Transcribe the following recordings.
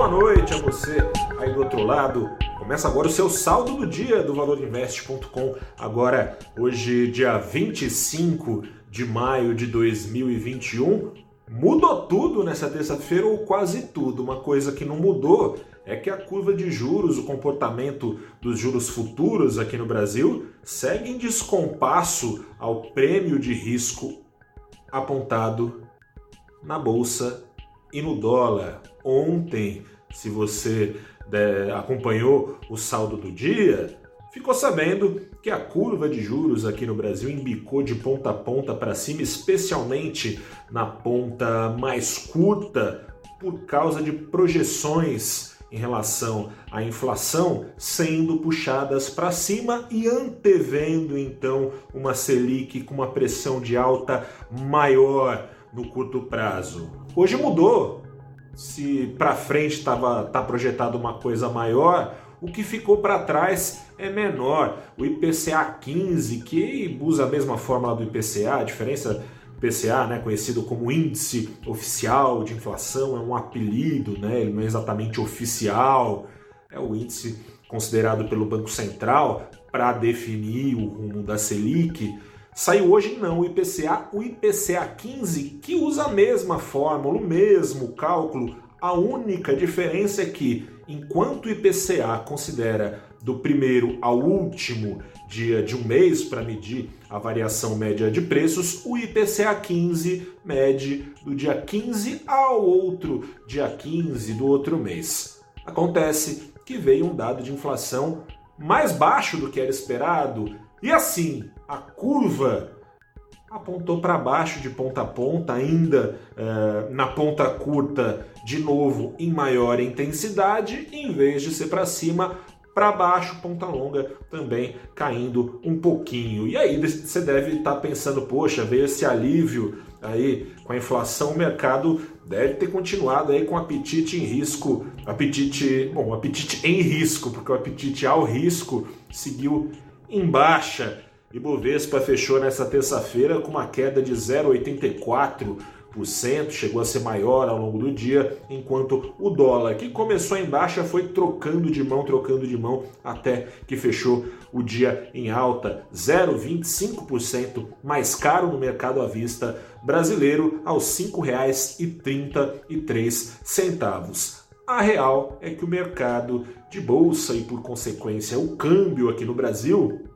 boa noite a você aí do outro lado. Começa agora o seu saldo do dia do valorinvest.com. Agora, hoje, dia 25 de maio de 2021. Mudou tudo nessa terça-feira, ou quase tudo. Uma coisa que não mudou é que a curva de juros, o comportamento dos juros futuros aqui no Brasil, segue em descompasso ao prêmio de risco apontado na bolsa e no dólar. Ontem, se você é, acompanhou o saldo do dia, ficou sabendo que a curva de juros aqui no Brasil embicou de ponta a ponta para cima, especialmente na ponta mais curta, por causa de projeções em relação à inflação sendo puxadas para cima e antevendo então uma Selic com uma pressão de alta maior no curto prazo. Hoje mudou. Se para frente estava tá projetado uma coisa maior, o que ficou para trás é menor. O IPCA 15, que usa a mesma fórmula do IPCA, a diferença IPCA, né, conhecido como índice oficial de inflação, é um apelido, né, ele não é exatamente oficial, é o índice considerado pelo Banco Central para definir o rumo da Selic. Saiu hoje não o IPCA, o IPCA 15, que usa a mesma fórmula, o mesmo cálculo. A única diferença é que, enquanto o IPCA considera do primeiro ao último dia de um mês para medir a variação média de preços, o IPCA 15 mede do dia 15 ao outro dia 15 do outro mês. Acontece que veio um dado de inflação mais baixo do que era esperado, e assim, a curva apontou para baixo de ponta a ponta, ainda uh, na ponta curta, de novo em maior intensidade, em vez de ser para cima, para baixo, ponta longa também caindo um pouquinho. E aí você deve estar tá pensando, poxa, veio esse alívio aí com a inflação, o mercado deve ter continuado aí com apetite em risco, apetite, bom, apetite em risco, porque o apetite ao risco seguiu em baixa. Ibovespa fechou nessa terça-feira com uma queda de 0,84 chegou a ser maior ao longo do dia, enquanto o dólar, que começou em baixa, foi trocando de mão, trocando de mão, até que fechou o dia em alta, 0,25% mais caro no mercado à vista brasileiro, aos R$ 5,33. A real é que o mercado de bolsa e, por consequência, o câmbio aqui no Brasil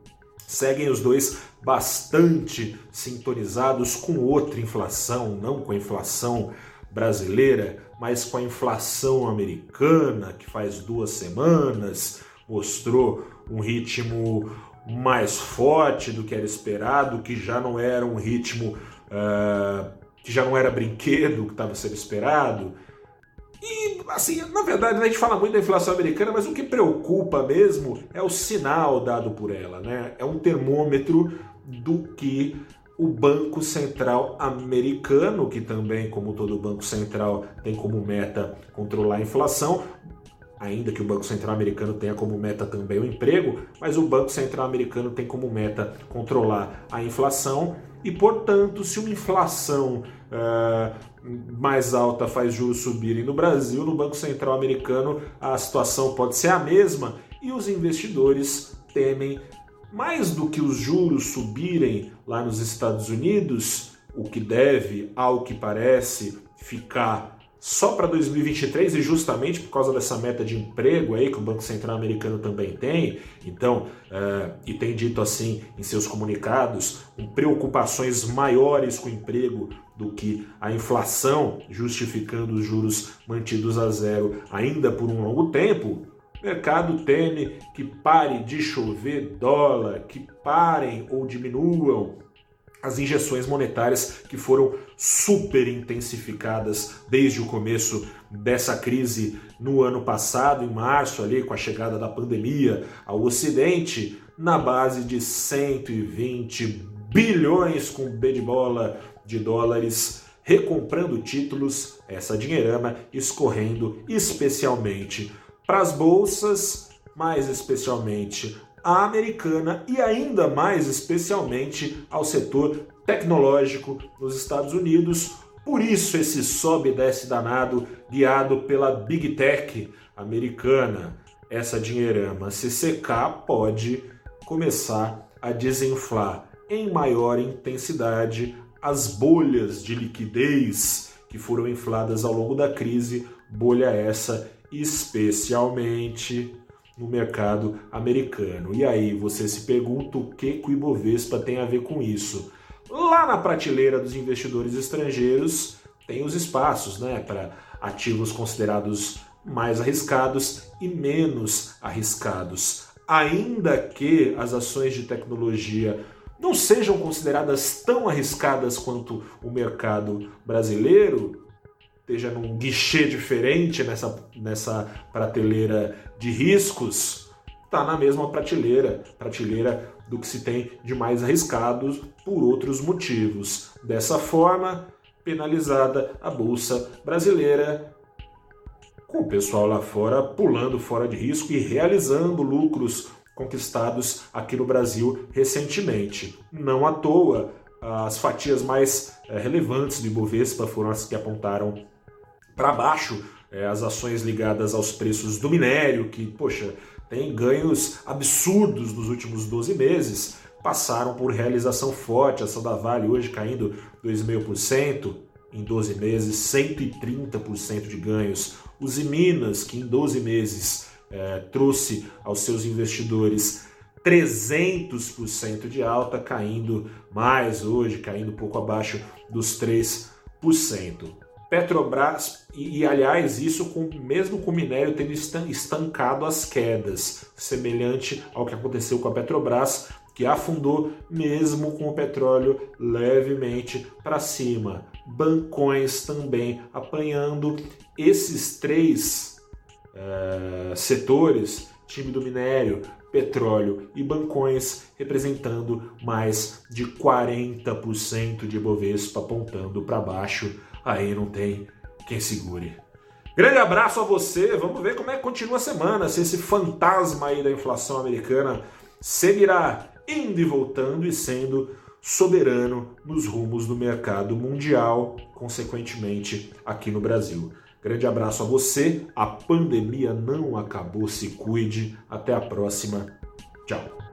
seguem os dois bastante sintonizados com outra inflação, não com a inflação brasileira, mas com a inflação americana, que faz duas semanas mostrou um ritmo mais forte do que era esperado, que já não era um ritmo uh, que já não era brinquedo que estava sendo esperado. E, assim, na verdade, a gente fala muito da inflação americana, mas o que preocupa mesmo é o sinal dado por ela, né? É um termômetro do que o Banco Central americano, que também, como todo banco central, tem como meta controlar a inflação, ainda que o Banco Central americano tenha como meta também o emprego, mas o Banco Central americano tem como meta controlar a inflação. E, portanto, se uma inflação uh, mais alta faz juros subirem no Brasil, no Banco Central americano a situação pode ser a mesma e os investidores temem. Mais do que os juros subirem lá nos Estados Unidos, o que deve, ao que parece, ficar só para 2023 e justamente por causa dessa meta de emprego aí que o Banco Central americano também tem, então, uh, e tem dito assim em seus comunicados, com preocupações maiores com o emprego do que a inflação, justificando os juros mantidos a zero ainda por um longo tempo, o mercado teme que pare de chover dólar, que parem ou diminuam as injeções monetárias que foram super intensificadas desde o começo dessa crise no ano passado, em março, ali com a chegada da pandemia ao Ocidente, na base de 120 bilhões com B de bola de dólares recomprando títulos, essa dinheirama escorrendo especialmente para as bolsas, mais especialmente a americana e ainda mais especialmente ao setor tecnológico nos Estados Unidos, Por isso esse sobe e desce danado guiado pela Big Tech americana. Essa dinheirama se secar pode começar a desinflar em maior intensidade as bolhas de liquidez que foram infladas ao longo da crise, bolha essa especialmente no mercado americano. E aí você se pergunta o que, que o Ibovespa tem a ver com isso? Lá na prateleira dos investidores estrangeiros tem os espaços né, para ativos considerados mais arriscados e menos arriscados. Ainda que as ações de tecnologia não sejam consideradas tão arriscadas quanto o mercado brasileiro, esteja num guichê diferente nessa, nessa prateleira de riscos, está na mesma prateleira, prateleira do que se tem de mais arriscados por outros motivos. Dessa forma, penalizada a bolsa brasileira, com o pessoal lá fora pulando fora de risco e realizando lucros conquistados aqui no Brasil recentemente. Não à toa, as fatias mais é, relevantes do Ibovespa foram as que apontaram para baixo é, as ações ligadas aos preços do minério, que, poxa, tem ganhos absurdos nos últimos 12 meses, passaram por realização forte. A ação da Vale hoje caindo 2,5% em 12 meses, 130% de ganhos. Os Minas, que em 12 meses é, trouxe aos seus investidores 300% de alta, caindo mais hoje, caindo pouco abaixo dos 3%. Petrobras, e, e, aliás, isso com, mesmo com o minério tendo estancado as quedas, semelhante ao que aconteceu com a Petrobras, que afundou mesmo com o petróleo levemente para cima. Bancões também apanhando. Esses três uh, setores, time do minério, petróleo e bancões, representando mais de 40% de Bovespa apontando para baixo aí não tem quem segure. Grande abraço a você. Vamos ver como é que continua a semana, se esse fantasma aí da inflação americana seguirá indo e voltando e sendo soberano nos rumos do mercado mundial, consequentemente aqui no Brasil. Grande abraço a você. A pandemia não acabou. Se cuide. Até a próxima. Tchau.